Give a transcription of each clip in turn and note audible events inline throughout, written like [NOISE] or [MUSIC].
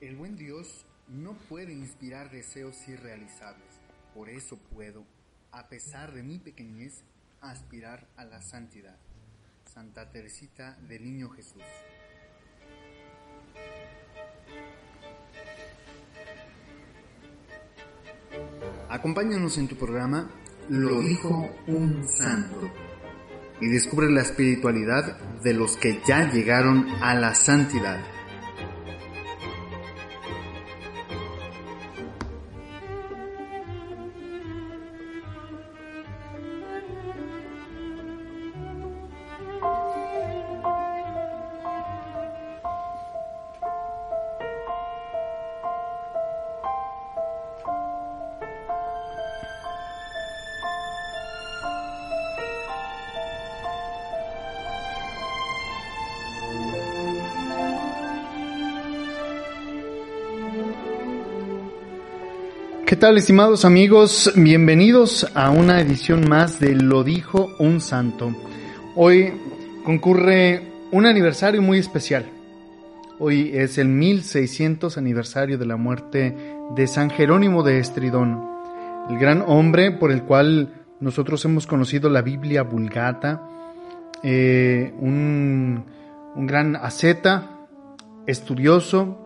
El buen Dios no puede inspirar deseos irrealizables. Por eso puedo, a pesar de mi pequeñez, aspirar a la santidad. Santa Teresita del Niño Jesús. Acompáñanos en tu programa Lo dijo un santo y descubre la espiritualidad de los que ya llegaron a la santidad. Estimados amigos? Bienvenidos a una edición más de Lo dijo un santo. Hoy concurre un aniversario muy especial. Hoy es el 1600 aniversario de la muerte de San Jerónimo de Estridón, el gran hombre por el cual nosotros hemos conocido la Biblia Vulgata, eh, un, un gran asceta, estudioso,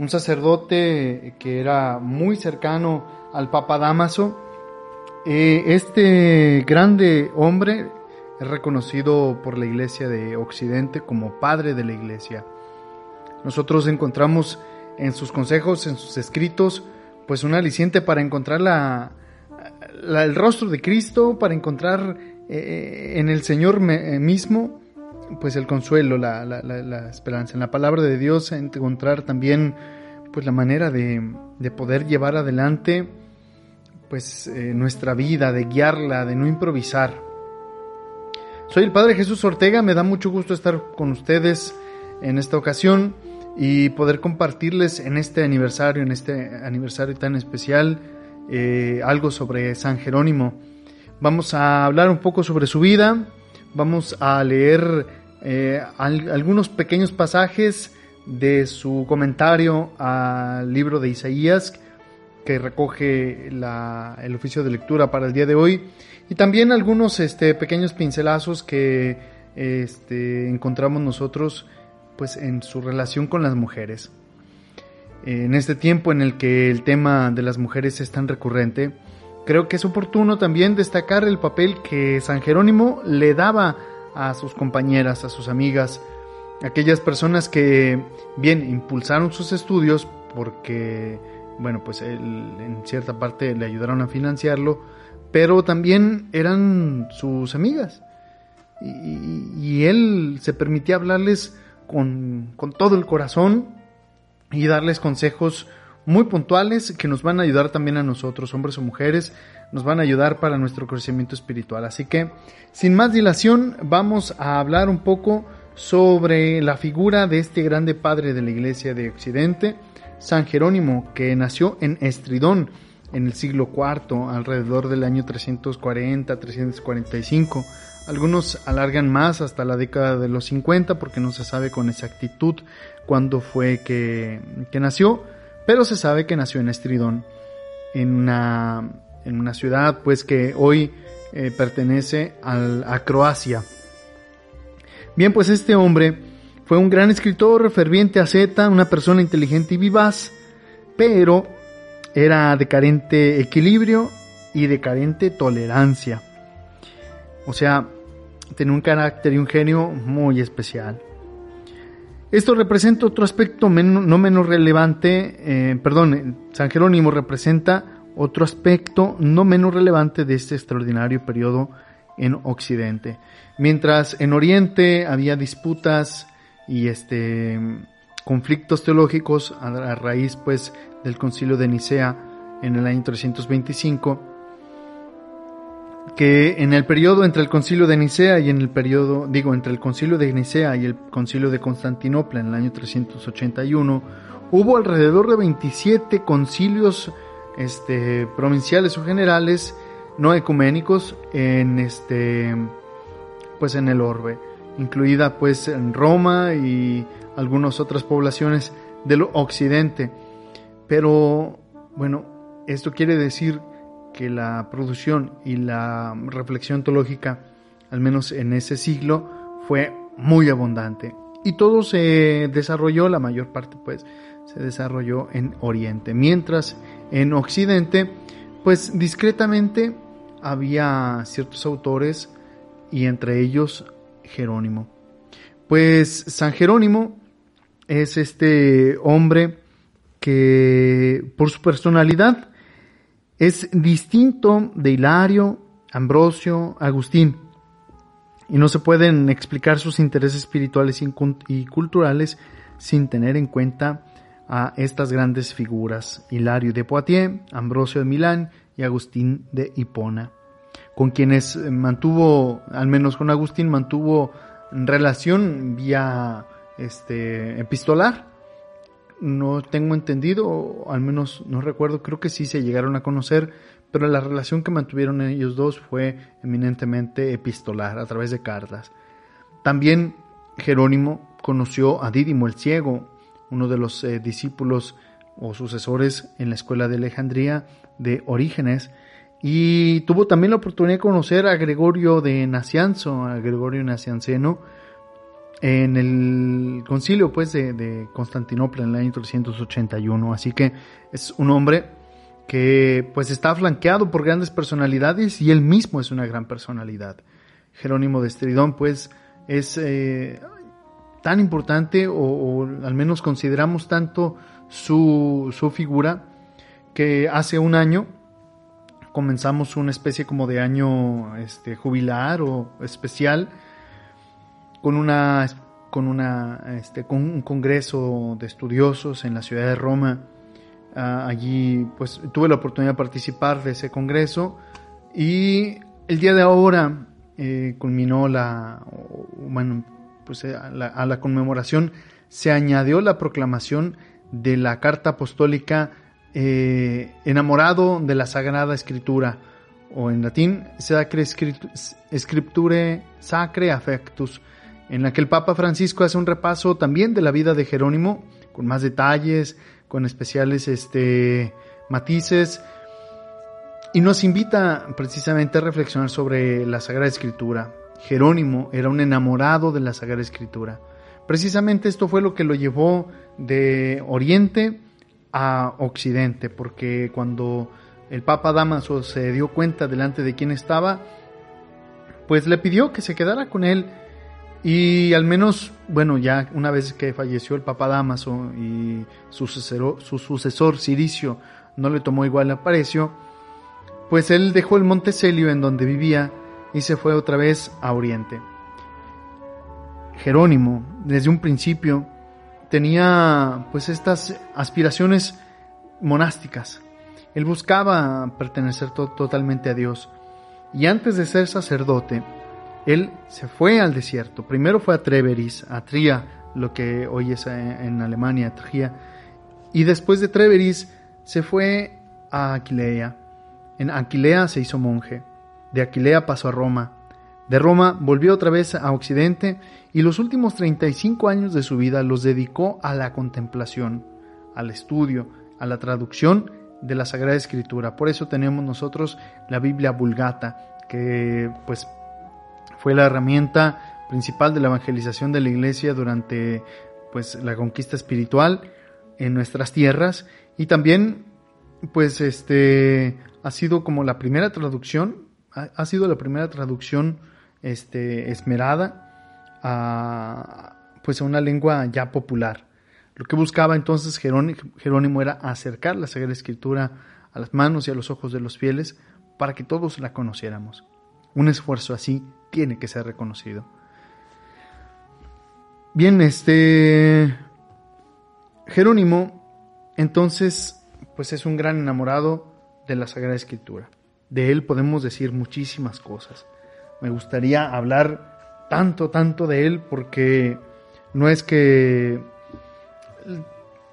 un sacerdote que era muy cercano al Papa Damaso. Eh, este grande hombre es reconocido por la Iglesia de Occidente como padre de la Iglesia. Nosotros encontramos en sus consejos, en sus escritos, pues un aliciente para encontrar la, el rostro de Cristo, para encontrar eh, en el Señor eh, mismo pues el consuelo, la, la, esperanza. En la palabra de Dios encontrar también pues la manera de, de poder llevar adelante pues eh, nuestra vida, de guiarla, de no improvisar. Soy el Padre Jesús Ortega, me da mucho gusto estar con ustedes en esta ocasión y poder compartirles en este aniversario, en este aniversario tan especial, eh, algo sobre San Jerónimo. Vamos a hablar un poco sobre su vida, vamos a leer eh, algunos pequeños pasajes de su comentario al libro de Isaías, que recoge el oficio de lectura para el día de hoy, y también algunos este, pequeños pincelazos que este, encontramos nosotros pues, en su relación con las mujeres. En este tiempo en el que el tema de las mujeres es tan recurrente, creo que es oportuno también destacar el papel que San Jerónimo le daba a sus compañeras, a sus amigas, aquellas personas que bien impulsaron sus estudios porque, bueno, pues en cierta parte le ayudaron a financiarlo, pero también eran sus amigas. Y, él se permitía hablarles con, con todo el corazón y darles consejos muy puntuales que nos van a ayudar también a nosotros, hombres o mujeres, nos van a ayudar para nuestro crecimiento espiritual. Así que, sin más dilación, vamos a hablar un poco sobre la figura de este grande padre de la Iglesia de Occidente, San Jerónimo, que nació en Estridón en el siglo IV, alrededor del año 340-345. Algunos alargan más hasta la década de los 50 porque no se sabe con exactitud cuándo fue que, nació, pero se sabe que nació en Estridón, en una, en una ciudad pues que hoy eh, pertenece a Croacia. Bien, pues este hombre fue un gran escritor, ferviente asceta, una persona inteligente y vivaz, pero era de carente equilibrio y de carente tolerancia. O sea, tenía un carácter y un genio muy especial. Esto representa otro aspecto no menos relevante, eh, perdón, San Jerónimo representa otro aspecto no menos relevante de este extraordinario periodo en Occidente. Mientras en Oriente había disputas y este conflictos teológicos a, raíz pues del concilio de Nicea en el año 325 que en el periodo entre el concilio de Nicea y en el periodo digo entre el concilio de Nicea y el concilio de Constantinopla en el año 381 hubo alrededor de 27 concilios este provinciales o generales no ecuménicos en este pues en el orbe, incluida pues en Roma y algunas otras poblaciones del occidente. Pero bueno, esto quiere decir que la producción y la reflexión teológica, al menos en ese siglo, fue muy abundante. Y todo se desarrolló, la mayor parte pues, se desarrolló en Oriente. Mientras en Occidente, pues discretamente había ciertos autores y entre ellos Jerónimo. Pues San Jerónimo es este hombre que por su personalidad es distinto de Hilario, Ambrosio, Agustín, y no se pueden explicar sus intereses espirituales y culturales sin tener en cuenta a estas grandes figuras, Hilario de Poitiers, Ambrosio de Milán y Agustín de Hipona, con quienes mantuvo, al menos con Agustín, mantuvo relación vía este, epistolar. No tengo entendido, al menos no recuerdo, creo que sí se llegaron a conocer, pero la relación que mantuvieron ellos dos fue eminentemente epistolar, a través de cartas. También Jerónimo conoció a Dídimo el Ciego, uno de los eh, discípulos o sucesores en la escuela de Alejandría de Orígenes, y tuvo también la oportunidad de conocer a Gregorio de Nacianzo, a Gregorio Nacianceno, en el concilio pues de, de, Constantinopla en el año 381. Así que es un hombre que pues está flanqueado por grandes personalidades y él mismo es una gran personalidad. Jerónimo de Estridón pues es eh, tan importante o, al menos consideramos tanto su, su figura que hace un año comenzamos una especie como de año este, jubilar o especial con una con una este, con un congreso de estudiosos en la ciudad de Roma. Ah, allí pues tuve la oportunidad de participar de ese congreso y el día de ahora eh, culminó la pues eh, a la, conmemoración se añadió la proclamación de la carta apostólica eh, enamorado de la Sagrada Escritura, o en latín, Sacre Scripture Sacre Affectus, en la que el Papa Francisco hace un repaso también de la vida de Jerónimo, con más detalles, con especiales este, matices, y nos invita precisamente a reflexionar sobre la Sagrada Escritura. Jerónimo era un enamorado de la Sagrada Escritura. Precisamente esto fue lo que lo llevó de Oriente a Occidente, porque cuando el Papa Damaso se dio cuenta delante de quién estaba, pues le pidió que se quedara con él y al menos, bueno, ya una vez que falleció el Papa Damaso y su sucesor, su sucesor Ciricio no le tomó igual aprecio, pues él dejó el Monte Celio en donde vivía y se fue otra vez a Oriente. Jerónimo, desde un principio, tenía pues estas aspiraciones monásticas. Él buscaba pertenecer totalmente a Dios. Y antes de ser sacerdote, él se fue al desierto. Primero fue a Treveris, a Tria, lo que hoy es en Alemania, Tria. Y después de Treveris se fue a Aquilea. En Aquilea se hizo monje. De Aquilea pasó a Roma. De Roma volvió otra vez a Occidente y los últimos 35 años de su vida los dedicó a la contemplación, al estudio, a la traducción de la Sagrada Escritura. Por eso tenemos nosotros la Biblia Vulgata, que pues fue la herramienta principal de la evangelización de la iglesia durante pues la conquista espiritual en nuestras tierras y también pues este ha sido como la primera traducción ha, sido la primera traducción este esmerada a, pues a una lengua ya popular. Lo que buscaba entonces Jerónimo era acercar la Sagrada Escritura a las manos y a los ojos de los fieles para que todos la conociéramos. Un esfuerzo así tiene que ser reconocido. Bien, este Jerónimo entonces pues es un gran enamorado de la Sagrada Escritura. De él podemos decir muchísimas cosas. Me gustaría hablar tanto, tanto de él porque no es que,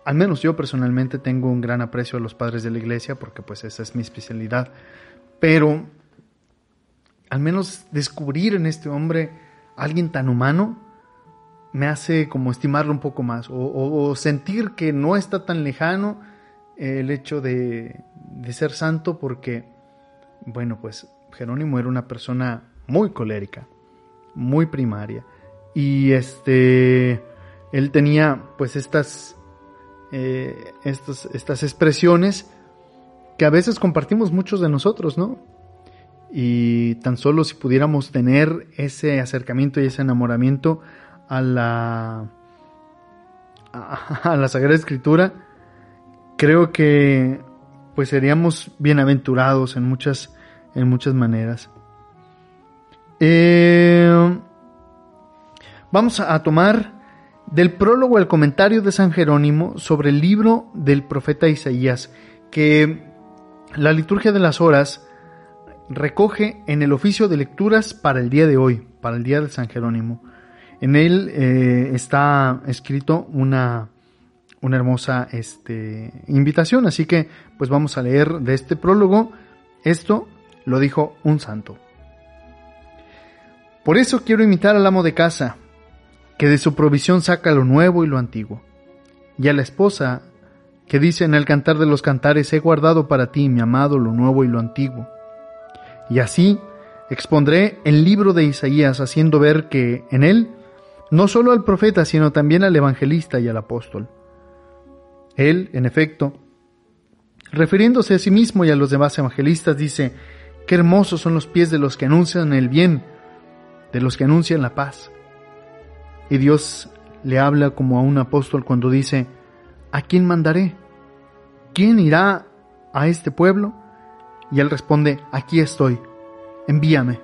al menos yo personalmente tengo un gran aprecio a los padres de la iglesia porque pues esa es mi especialidad, pero al menos descubrir en este hombre alguien tan humano me hace como estimarlo un poco más o, sentir que no está tan lejano el hecho de, de ser santo porque, bueno, pues Jerónimo era una persona muy colérica, muy primaria. Y este, él tenía pues estas, eh, estas, estas expresiones que a veces compartimos muchos de nosotros, ¿no? Y tan solo si pudiéramos tener ese acercamiento y ese enamoramiento a la, a, la Sagrada Escritura, creo que pues seríamos bienaventurados en muchas, en muchas maneras. Eh, vamos a tomar del prólogo el comentario de San Jerónimo sobre el libro del profeta Isaías, que la liturgia de las horas recoge en el oficio de lecturas para el día de hoy, para el día de San Jerónimo. En él eh, está escrito una, una hermosa este, invitación, así que pues vamos a leer de este prólogo. Esto lo dijo un santo. Por eso quiero imitar al amo de casa, que de su provisión saca lo nuevo y lo antiguo, y a la esposa, que dice en el cantar de los cantares, he guardado para ti, mi amado, lo nuevo y lo antiguo. Y así expondré el libro de Isaías, haciendo ver que en él, no solo al profeta, sino también al evangelista y al apóstol. Él, en efecto, refiriéndose a sí mismo y a los demás evangelistas, dice, qué hermosos son los pies de los que anuncian el bien, de los que anuncian la paz. Y Dios le habla como a un apóstol cuando dice, ¿a quién mandaré? ¿Quién irá a este pueblo? Y él responde, aquí estoy, envíame.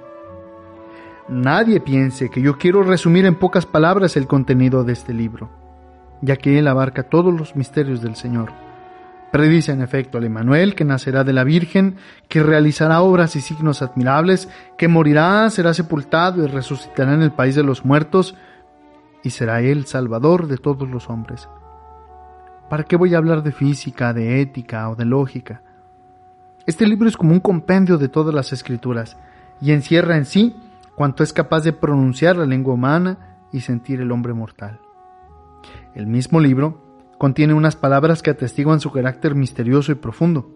Nadie piense que yo quiero resumir en pocas palabras el contenido de este libro, ya que él abarca todos los misterios del Señor Predice en efecto al Emanuel que nacerá de la Virgen, que realizará obras y signos admirables, que morirá, será sepultado y resucitará en el país de los muertos, y será él salvador de todos los hombres. ¿Para qué voy a hablar de física, de ética o de lógica? Este libro es como un compendio de todas las escrituras y encierra en sí cuanto es capaz de pronunciar la lengua humana y sentir el hombre mortal. El mismo libro contiene unas palabras que atestiguan su carácter misterioso y profundo.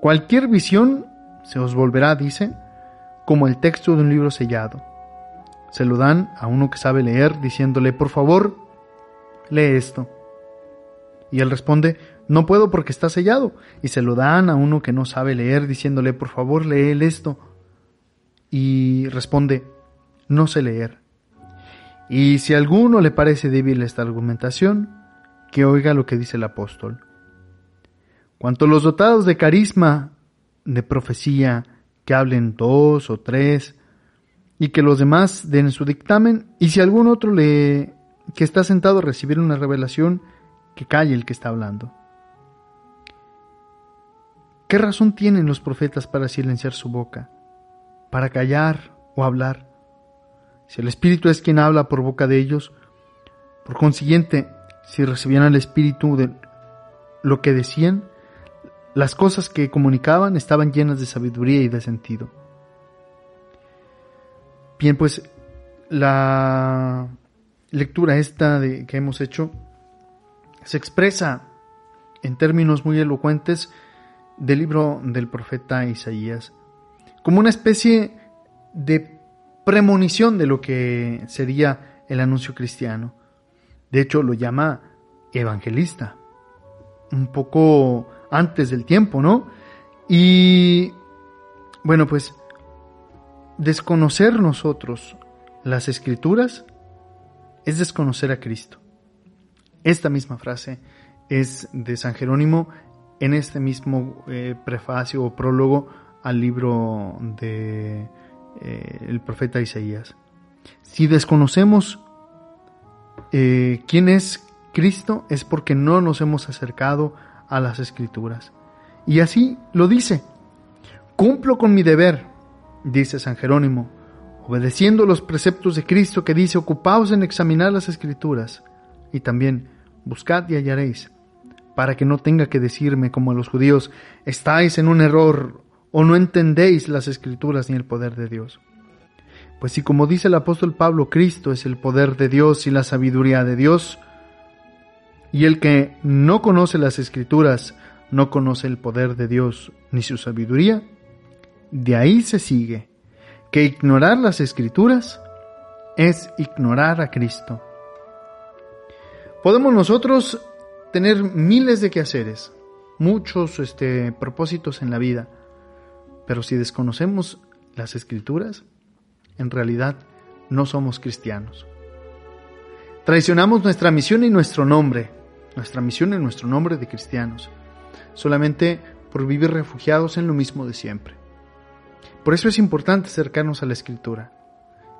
Cualquier visión se os volverá, dice, como el texto de un libro sellado. Se lo dan a uno que sabe leer, diciéndole, por favor, lee esto. Y él responde, no puedo porque está sellado. Y se lo dan a uno que no sabe leer, diciéndole, por favor, lee esto. Y responde, no sé leer. Y si a alguno le parece débil esta argumentación, que oiga lo que dice el apóstol. Cuanto los dotados de carisma, de profecía, que hablen dos o tres, y que los demás den su dictamen, y si algún otro le que está sentado a recibir una revelación, que calle el que está hablando. ¿Qué razón tienen los profetas para silenciar su boca, para callar o hablar? Si el Espíritu es quien habla por boca de ellos, por consiguiente, si recibían al Espíritu de lo que decían, las cosas que comunicaban estaban llenas de sabiduría y de sentido. Bien, pues la lectura esta que hemos hecho se expresa en términos muy elocuentes del libro del profeta Isaías, como una especie de premonición de lo que sería el anuncio cristiano. De hecho, lo llama evangelista. Un poco antes del tiempo, ¿no? Y bueno, pues desconocer nosotros las escrituras es desconocer a Cristo. Esta misma frase es de San Jerónimo en este mismo eh, prefacio o prólogo al libro de eh, el profeta Isaías. Si desconocemos eh, quién es Cristo es porque no nos hemos acercado a las escrituras. Y así lo dice. Cumplo con mi deber, dice San Jerónimo, obedeciendo los preceptos de Cristo que dice, ocupaos en examinar las escrituras. Y también, buscad y hallaréis, para que no tenga que decirme como a los judíos, estáis en un error o no entendéis las escrituras ni el poder de Dios. Pues si como dice el apóstol Pablo, Cristo es el poder de Dios y la sabiduría de Dios, y el que no conoce las escrituras no conoce el poder de Dios ni su sabiduría, de ahí se sigue que ignorar las escrituras es ignorar a Cristo. Podemos nosotros tener miles de quehaceres, muchos este, propósitos en la vida, pero si desconocemos las escrituras, en realidad no somos cristianos. Traicionamos nuestra misión y nuestro nombre, nuestra misión y nuestro nombre de cristianos, solamente por vivir refugiados en lo mismo de siempre. Por eso es importante acercarnos a la escritura.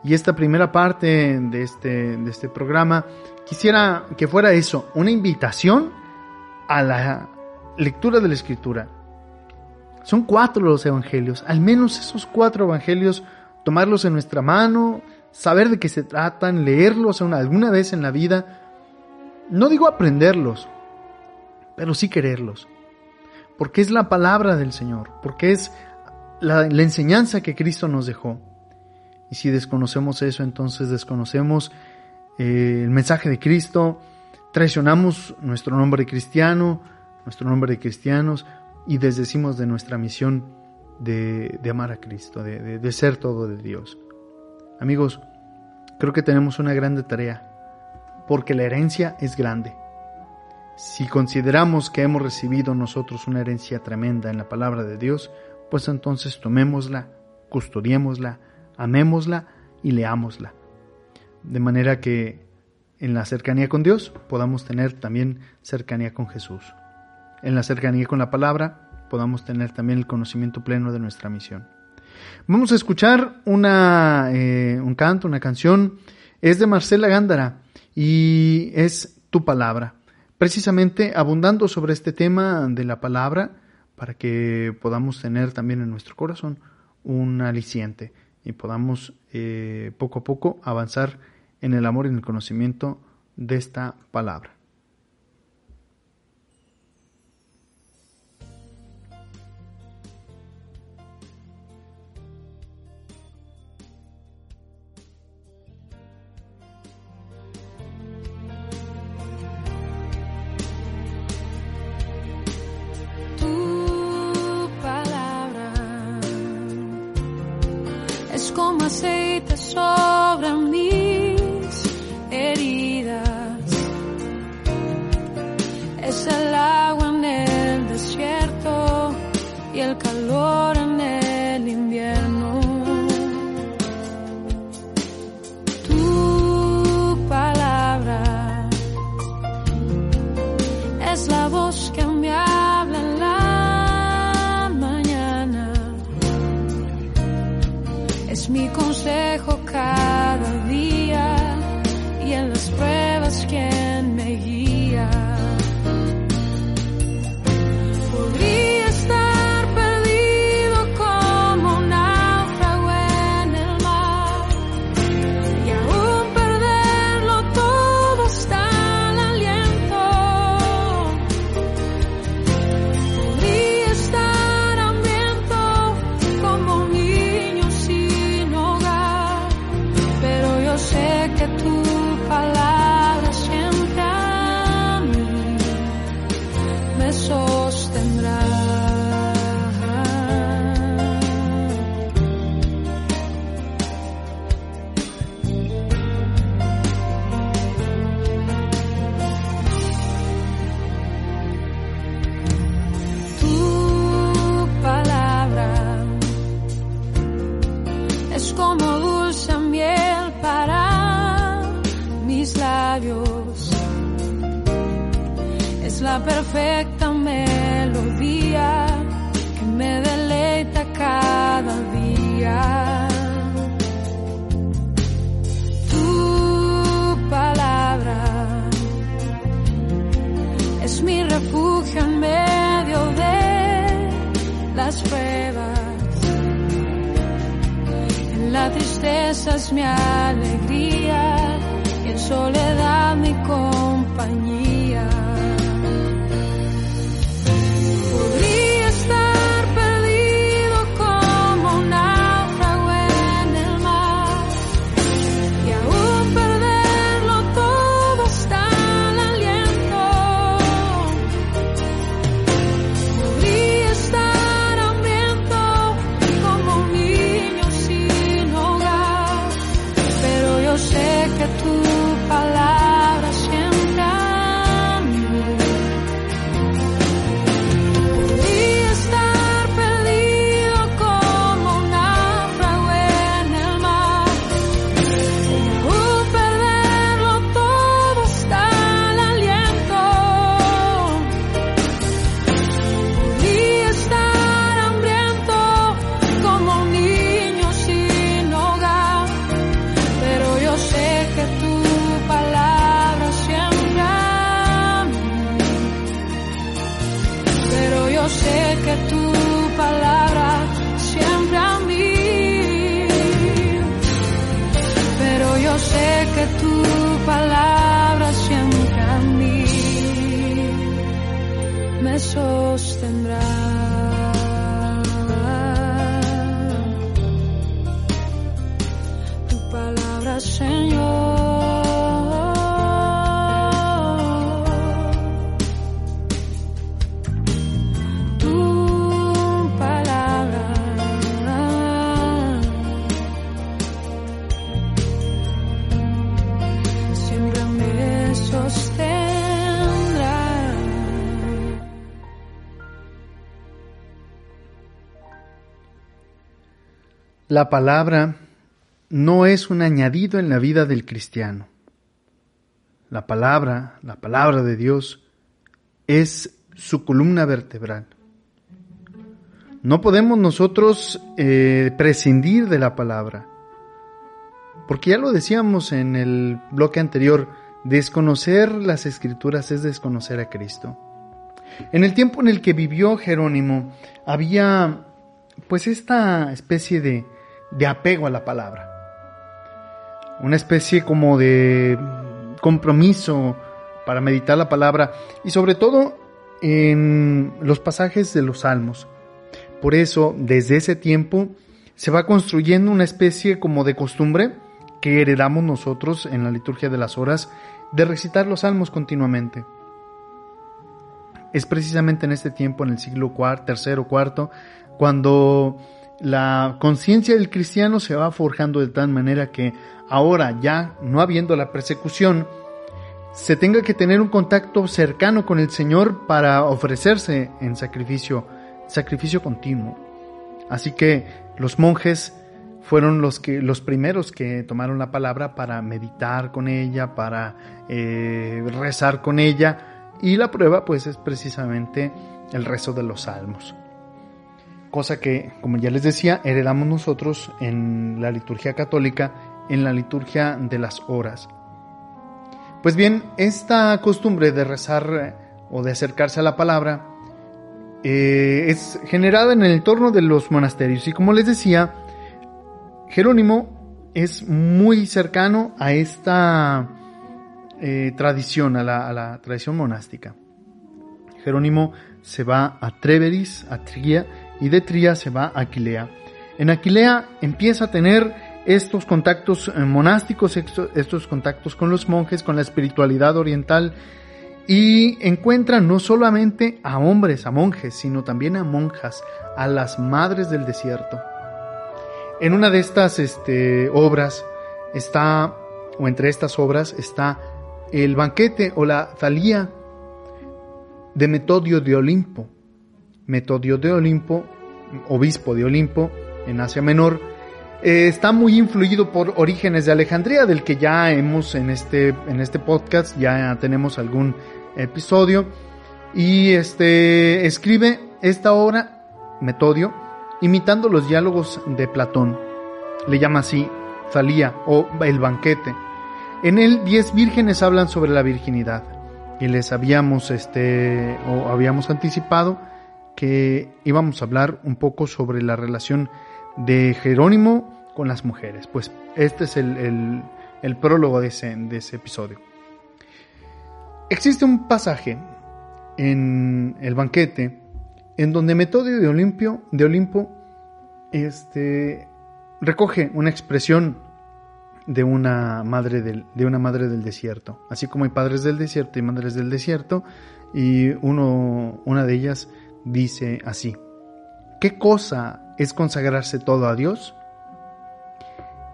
Y esta primera parte de este, de este programa quisiera que fuera eso, una invitación a la lectura de la escritura. Son cuatro los evangelios, al menos esos cuatro evangelios, tomarlos en nuestra mano, saber de qué se tratan, leerlos alguna vez en la vida. No digo aprenderlos, pero sí quererlos. Porque es la palabra del Señor, porque es la, enseñanza que Cristo nos dejó. Y si desconocemos eso, entonces desconocemos eh, el mensaje de Cristo, traicionamos nuestro nombre cristiano, nuestro nombre de cristianos, y desdecimos de nuestra misión de, amar a Cristo, de, de ser todo de Dios. Amigos, creo que tenemos una grande tarea, porque la herencia es grande. Si consideramos que hemos recibido nosotros una herencia tremenda en la palabra de Dios, pues entonces tomémosla, custodiémosla, amémosla y leámosla. De manera que en la cercanía con Dios podamos tener también cercanía con Jesús. En la cercanía con la palabra podamos tener también el conocimiento pleno de nuestra misión. Vamos a escuchar una, eh, un canto, una canción. Es de Marcela Gándara y es Tu Palabra. Precisamente abundando sobre este tema de la palabra, para que podamos tener también en nuestro corazón un aliciente y podamos eh, poco a poco avanzar en el amor y en el conocimiento de esta palabra. es como aceite sobre mí. La palabra no es un añadido en la vida del cristiano. La palabra, la palabra de Dios, es su columna vertebral. No podemos nosotros eh, prescindir de la palabra, porque ya lo decíamos en el bloque anterior, desconocer las escrituras es desconocer a Cristo. En el tiempo en el que vivió Jerónimo había pues esta especie de de apego a la palabra. Una especie como de compromiso para meditar la palabra y sobre todo en los pasajes de los salmos. Por eso, desde ese tiempo, se va construyendo una especie como de costumbre que heredamos nosotros en la liturgia de las horas de recitar los salmos continuamente. Es precisamente en este tiempo, en el siglo IV, tercero, cuarto, cuando la conciencia del cristiano se va forjando de tal manera que ahora ya no habiendo la persecución, se tenga que tener un contacto cercano con el Señor para ofrecerse en sacrificio, sacrificio continuo. Así que los monjes fueron los que los primeros que tomaron la palabra para meditar con ella, para eh, rezar con ella, y la prueba pues es precisamente el rezo de los salmos cosa que, como ya les decía, heredamos nosotros en la liturgia católica, en la liturgia de las horas. Pues bien, esta costumbre de rezar eh, o de acercarse a la palabra eh, es generada en el entorno de los monasterios y como les decía, Jerónimo es muy cercano a esta eh, tradición, a la, tradición monástica. Jerónimo se va a Treveris, a Tría, y de Tría se va a Aquilea. En Aquilea empieza a tener estos contactos eh, monásticos, estos contactos con los monjes, con la espiritualidad oriental y encuentra no solamente a hombres, a monjes, sino también a monjas, a las madres del desierto. En una de estas este, obras está, o entre estas obras está el banquete o la Thalía de Metodio de Olimpo. Metodio de Olimpo, obispo de Olimpo en Asia Menor, eh, está muy influido por Orígenes de Alejandría, del que ya hemos en este, en este podcast, ya tenemos algún episodio, y este, escribe esta obra, Metodio, imitando los diálogos de Platón. Le llama así Thalía o el banquete. En él, diez vírgenes hablan sobre la virginidad. Y les habíamos, este, o habíamos anticipado que íbamos a hablar un poco sobre la relación de Jerónimo con las mujeres. Pues este es el, prólogo de ese, de ese episodio. Existe un pasaje en el banquete en donde Metodio de, Olimpio, de Olimpo este, recoge una expresión de una, madre del, de una madre del desierto. Así como hay padres del desierto y madres del desierto, y uno, una de ellas dice así, ¿qué cosa es consagrarse todo a Dios?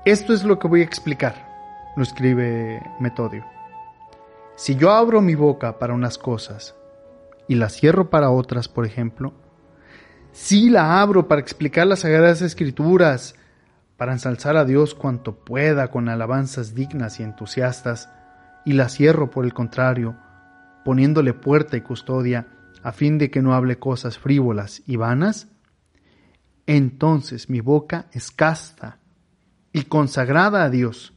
Esto es lo que voy a explicar, lo escribe Metodio. Si yo abro mi boca para unas cosas y la cierro para otras, por ejemplo, si la abro para explicar las sagradas escrituras, para ensalzar a Dios cuanto pueda con alabanzas dignas y entusiastas, y la cierro por el contrario, poniéndole puerta y custodia, a fin de que no hable cosas frívolas y vanas, entonces mi boca es casta y consagrada a Dios.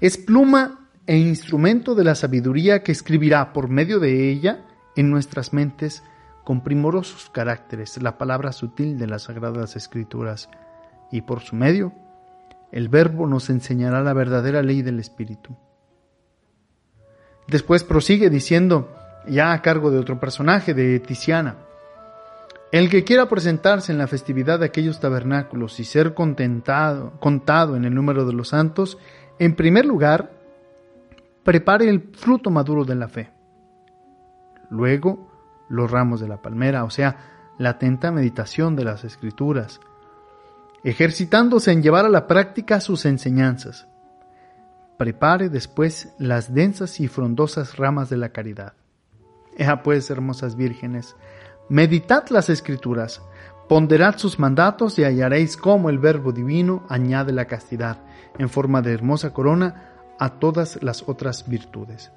Es pluma e instrumento de la sabiduría que escribirá por medio de ella en nuestras mentes con primorosos caracteres la palabra sutil de las Sagradas Escrituras, y por su medio, el Verbo nos enseñará la verdadera ley del Espíritu. Después prosigue diciendo, ya a cargo de otro personaje, de Tiziana, el que quiera presentarse en la festividad de aquellos tabernáculos y ser contentado, contado en el número de los santos, en primer lugar, prepare el fruto maduro de la fe. Luego, los ramos de la palmera, o sea, la atenta meditación de las escrituras, ejercitándose en llevar a la práctica sus enseñanzas. Prepare después las densas y frondosas ramas de la caridad. Ea pues, hermosas vírgenes, Meditad las escrituras, ponderad sus mandatos y hallaréis cómo el Verbo Divino añade la castidad en forma de hermosa corona a todas las otras virtudes.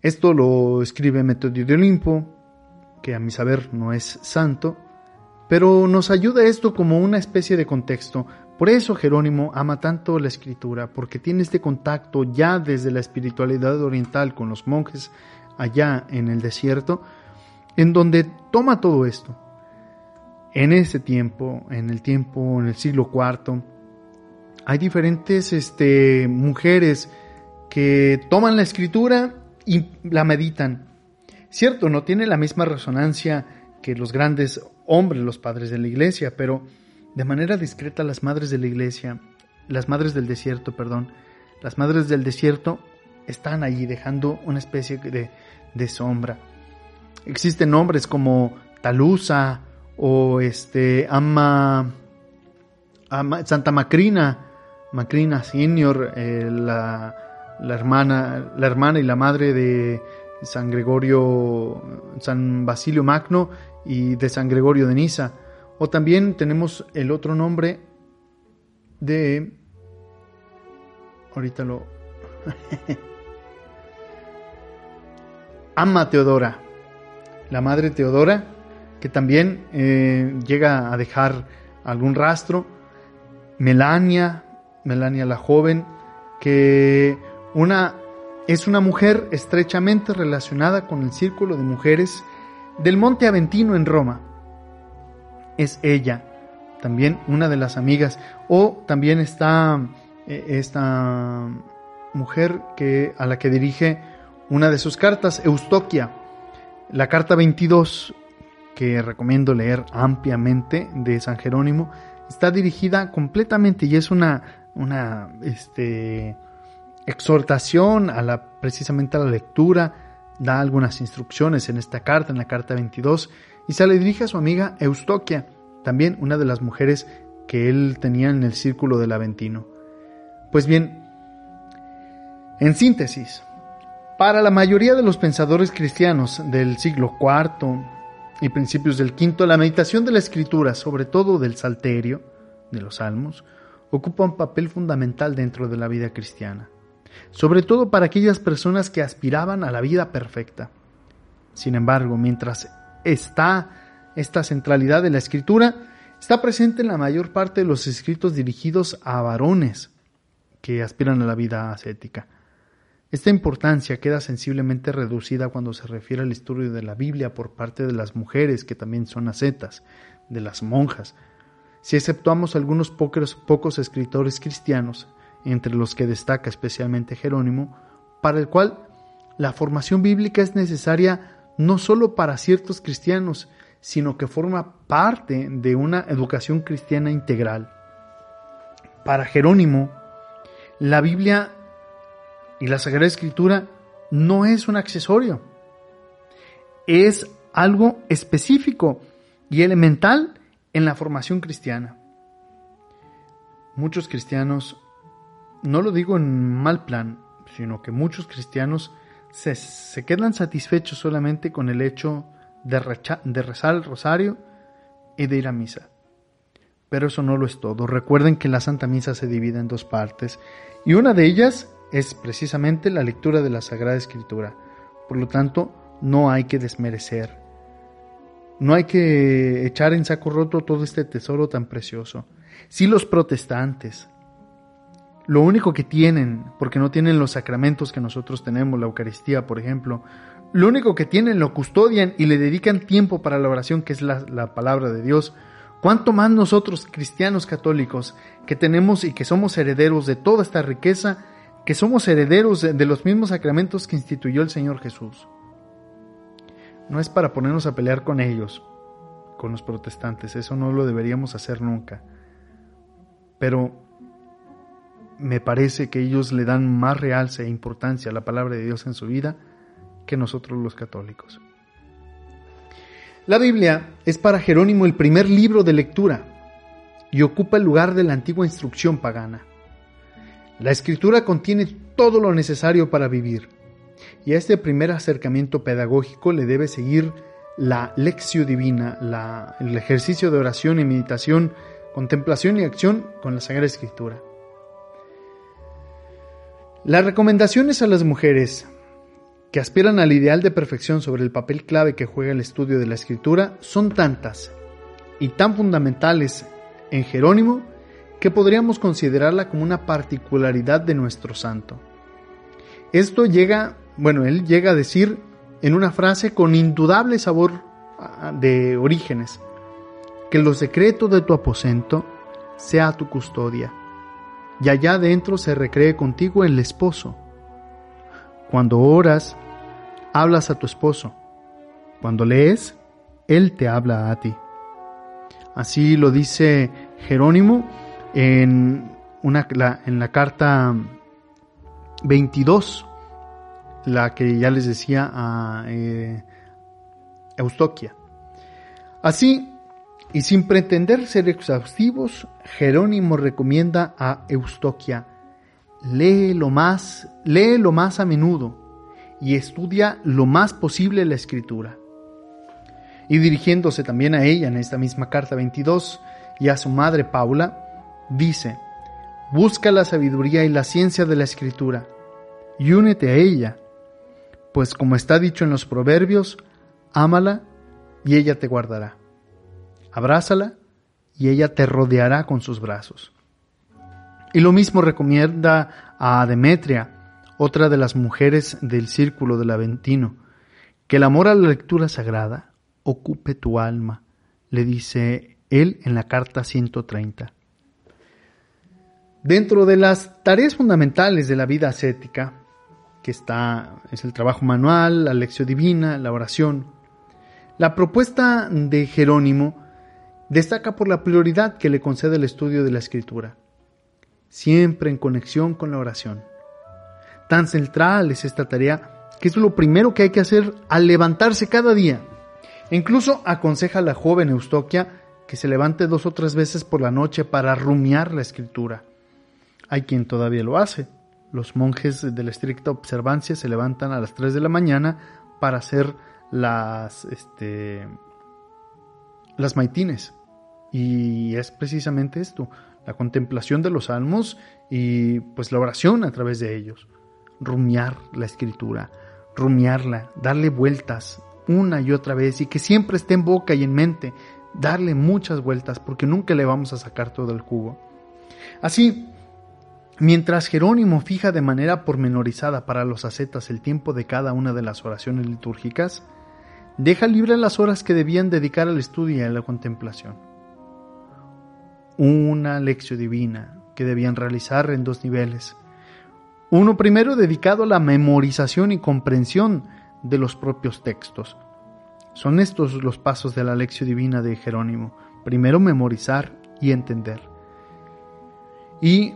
Esto lo escribe Metodio de Olimpo, que a mi saber no es santo, pero nos ayuda esto como una especie de contexto. Por eso Jerónimo ama tanto la escritura, porque tiene este contacto ya desde la espiritualidad oriental con los monjes allá en el desierto, en donde toma todo esto. En ese tiempo, en el tiempo, en el siglo IV, hay diferentes este, mujeres que toman la escritura y la meditan. Cierto, no tiene la misma resonancia que los grandes hombres, los padres de la iglesia, pero de manera discreta las madres de la iglesia, las madres del desierto, perdón, las madres del desierto están allí dejando una especie de, de sombra. Existen nombres como Talusa o este Ama, Santa Macrina, Macrina Senior, eh, la, la, hermana, la hermana y la madre de San Gregorio, San Basilio Magno y de San Gregorio de Niza. O también tenemos el otro nombre de... Ahorita lo... [LAUGHS] Ama Teodora la madre Teodora, que también eh, llega a dejar algún rastro, Melania, Melania la joven, que una, es una mujer estrechamente relacionada con el círculo de mujeres del Monte Aventino en Roma. Es ella, también una de las amigas, o también está eh, esta mujer que, a la que dirige una de sus cartas, Eustoquia, la carta 22, que recomiendo leer ampliamente de San Jerónimo, está dirigida completamente y es una, una este, exhortación a la, precisamente a la lectura, da algunas instrucciones en esta carta, en la carta 22, y se le dirige a su amiga Eustoquia, también una de las mujeres que él tenía en el círculo del Aventino. Pues bien, en síntesis, para la mayoría de los pensadores cristianos del siglo IV y principios del V, la meditación de la escritura, sobre todo del Salterio, de los Salmos, ocupa un papel fundamental dentro de la vida cristiana, sobre todo para aquellas personas que aspiraban a la vida perfecta. Sin embargo, mientras está esta centralidad de la escritura, está presente en la mayor parte de los escritos dirigidos a varones que aspiran a la vida ascética. Esta importancia queda sensiblemente reducida cuando se refiere al estudio de la Biblia por parte de las mujeres que también son ascetas, de las monjas. Si exceptuamos algunos pocos, pocos escritores cristianos, entre los que destaca especialmente Jerónimo, para el cual la formación bíblica es necesaria no solo para ciertos cristianos, sino que forma parte de una educación cristiana integral. Para Jerónimo, la Biblia y la Sagrada Escritura no es un accesorio, es algo específico y elemental en la formación cristiana. Muchos cristianos, no lo digo en mal plan, sino que muchos cristianos se, quedan satisfechos solamente con el hecho de, de rezar el rosario y de ir a misa. Pero eso no lo es todo. Recuerden que la Santa Misa se divide en dos partes y una de ellas es precisamente la lectura de la Sagrada Escritura. Por lo tanto, no hay que desmerecer. No hay que echar en saco roto todo este tesoro tan precioso. Si los protestantes, lo único que tienen, porque no tienen los sacramentos que nosotros tenemos, la Eucaristía, por ejemplo, lo único que tienen lo custodian y le dedican tiempo para la oración, que es la, la palabra de Dios. ¿Cuánto más nosotros, cristianos católicos, que tenemos y que somos herederos de toda esta riqueza, que somos herederos de, de los mismos sacramentos que instituyó el Señor Jesús? No es para ponernos a pelear con ellos, con los protestantes, eso no lo deberíamos hacer nunca. Pero me parece que ellos le dan más realce e importancia a la palabra de Dios en su vida que nosotros los católicos. La Biblia es para Jerónimo el primer libro de lectura y ocupa el lugar de la antigua instrucción pagana. La escritura contiene todo lo necesario para vivir y a este primer acercamiento pedagógico le debe seguir la lección divina, el ejercicio de oración y meditación, contemplación y acción con la Sagrada Escritura. Las recomendaciones a las mujeres que aspiran al ideal de perfección sobre el papel clave que juega el estudio de la escritura son tantas y tan fundamentales en Jerónimo que podríamos considerarla como una particularidad de nuestro santo. Esto llega, bueno, él llega a decir en una frase con indudable sabor ah, de orígenes, que los secretos de tu aposento sea tu custodia, y allá adentro se recree contigo el esposo. Cuando oras, hablas a tu esposo. Cuando lees, Él te habla a ti. Así lo dice Jerónimo en, una, la, en la carta 22, la que ya les decía a eh, Eustoquia. Así, y sin pretender ser exhaustivos, Jerónimo recomienda a Eustoquia, lee lo más, lee lo más a menudo, y estudia lo más posible la escritura. Y dirigiéndose también a ella en esta misma carta 22 y a su madre Paula, dice, busca la sabiduría y la ciencia de la escritura y únete a ella, pues como está dicho en los proverbios, ámala y ella te guardará. Abrázala y ella te rodeará con sus brazos. Y lo mismo recomienda a Demetria, otra de las mujeres del círculo del Aventino, que el amor a la lectura sagrada ocupe tu alma, le dice él en la carta 130. Dentro de las tareas fundamentales de la vida ascética, que está, es el trabajo manual, la lección divina, la oración, la propuesta de Jerónimo destaca por la prioridad que le concede el estudio de la escritura, siempre en conexión con la oración. Tan central es esta tarea que es lo primero que hay que hacer al levantarse cada día. E incluso aconseja a la joven Eustoquia que se levante dos o tres veces por la noche para rumiar la escritura. Hay quien todavía lo hace. Los monjes de la estricta observancia se levantan a las 3 de la mañana para hacer las, este, las maitines. Y es precisamente esto, la contemplación de los salmos y pues la oración a través de ellos rumiar la escritura, rumiarla, darle vueltas una y otra vez y que siempre esté en boca y en mente, darle muchas vueltas porque nunca le vamos a sacar todo el jugo. Así, mientras Jerónimo fija de manera pormenorizada para los ascetas el tiempo de cada una de las oraciones litúrgicas, deja libre las horas que debían dedicar al estudio y a la contemplación. Una lección divina que debían realizar en dos niveles, uno primero dedicado a la memorización y comprensión de los propios textos. Son estos los pasos de la lección divina de Jerónimo. Primero memorizar y entender. Y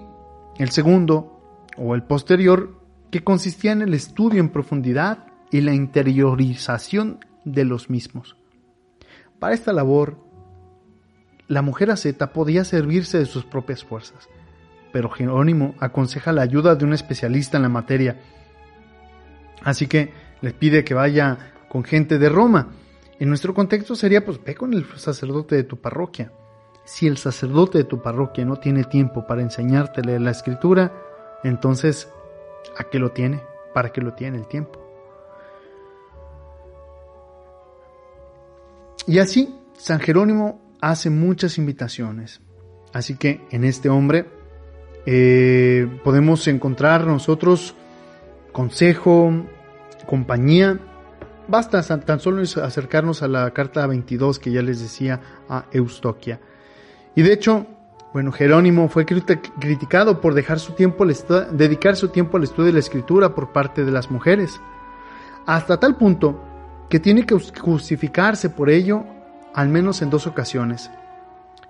el segundo, o el posterior, que consistía en el estudio en profundidad y la interiorización de los mismos. Para esta labor, la mujer asceta podía servirse de sus propias fuerzas pero Jerónimo aconseja la ayuda de un especialista en la materia. Así que les pide que vaya con gente de Roma. En nuestro contexto sería, pues ve con el sacerdote de tu parroquia. Si el sacerdote de tu parroquia no tiene tiempo para enseñarte la escritura, entonces, ¿a qué lo tiene? ¿Para qué lo tiene el tiempo? Y así, San Jerónimo hace muchas invitaciones. Así que en este hombre eh, podemos encontrar nosotros consejo, compañía Basta tan solo acercarnos a la carta 22 que ya les decía a Eustoquia. Y de hecho, bueno, Jerónimo fue criticado por dejar su tiempo dedicar su tiempo al estudio de la escritura por parte de las mujeres, hasta tal punto que tiene que justificarse por ello al menos en dos ocasiones.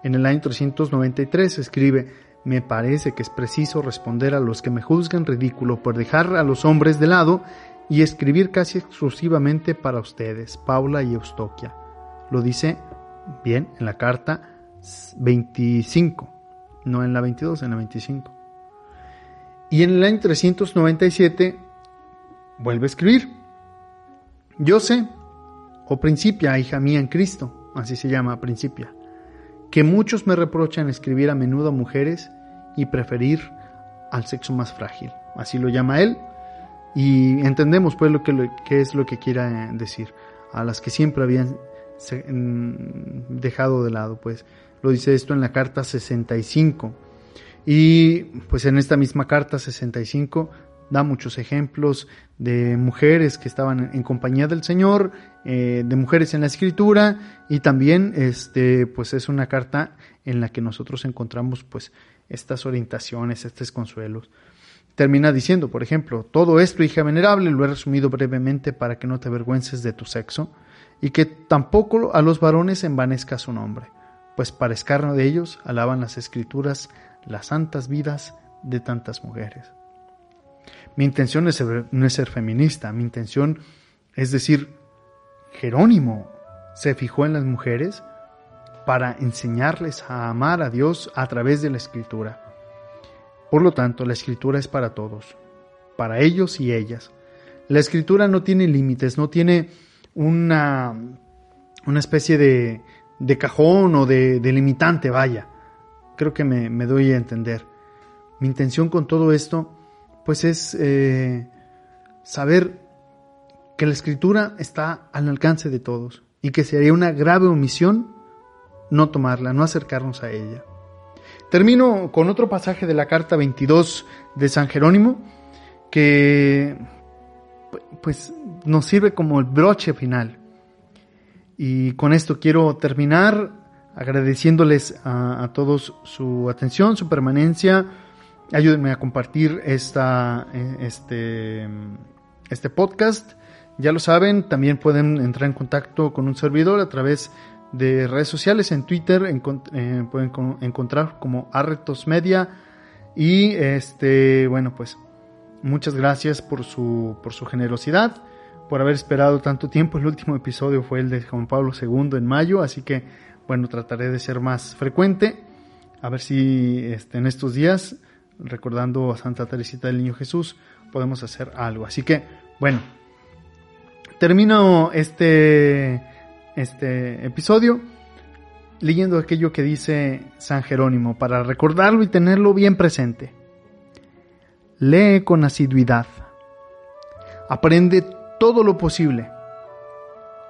En el año 393 escribe, me parece que es preciso responder a los que me juzgan ridículo por dejar a los hombres de lado y escribir casi exclusivamente para ustedes, Paula y Eustoquia. Lo dice bien en la carta 25, no en la 22, en la 25. Y en el año 397 vuelve a escribir. Yo sé, o principia, hija mía en Cristo, así se llama principia, que muchos me reprochan escribir a menudo a mujeres y preferir al sexo más frágil. Así lo llama él, y entendemos pues lo que, es lo que quiere decir. A las que siempre habían mm, dejado de lado, pues lo dice esto en la carta 65. Y pues en esta misma carta 65 da muchos ejemplos de mujeres que estaban en compañía del Señor, eh, de mujeres en la escritura y también este pues es una carta en la que nosotros encontramos pues estas orientaciones, estos consuelos termina diciendo, por ejemplo, todo esto, hija venerable, lo he resumido brevemente para que no te avergüences de tu sexo y que tampoco a los varones envanezca su nombre, pues para escarno de ellos alaban las escrituras las santas vidas de tantas mujeres. Mi intención no es ser feminista, mi intención es decir, Jerónimo se fijó en las mujeres para enseñarles a amar a Dios a través de la escritura por lo tanto, la escritura es para todos, para ellos y ellas. La escritura no tiene límites, no tiene una, una especie de, de cajón o de, limitante, vaya. Creo que me, doy a entender. Mi intención con todo esto, pues es eh, saber que la escritura está al alcance de todos y que sería una grave omisión no tomarla, no acercarnos a ella. Termino con otro pasaje de la carta 22 de San Jerónimo que pues nos sirve como el broche final. Y con esto quiero terminar agradeciéndoles a, todos su atención, su permanencia. Ayúdenme a compartir esta, este, este podcast. Ya lo saben, también pueden entrar en contacto con un servidor a través de de redes sociales. En Twitter eh, pueden encontrar como Arretos Media. Y este, bueno, pues muchas gracias por su, por su generosidad, por haber esperado tanto tiempo. El último episodio fue el de Juan Pablo II en mayo, así que bueno, trataré de ser más frecuente. A ver si este, en estos días, recordando a Santa Teresita del Niño Jesús, podemos hacer algo. Así que, bueno, termino este este episodio leyendo aquello que dice San Jerónimo para recordarlo y tenerlo bien presente. Lee con asiduidad. Aprende todo lo posible.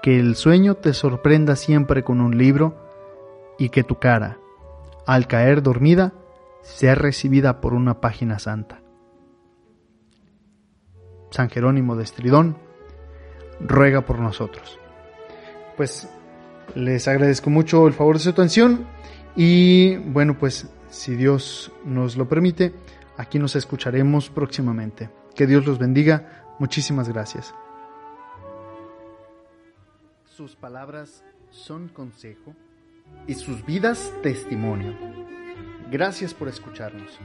Que el sueño te sorprenda siempre con un libro y que tu cara, al caer dormida, sea recibida por una página santa. San Jerónimo de Estridón ruega por nosotros pues les agradezco mucho el favor de su atención y bueno, pues si Dios nos lo permite, aquí nos escucharemos próximamente. Que Dios los bendiga. Muchísimas gracias. Sus palabras son consejo y sus vidas testimonio. Gracias por escucharnos.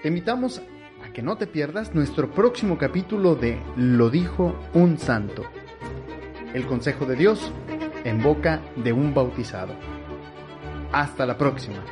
Te invitamos a que no te pierdas nuestro próximo capítulo de Lo dijo un santo. El consejo de Dios en boca de un bautizado. Hasta la próxima.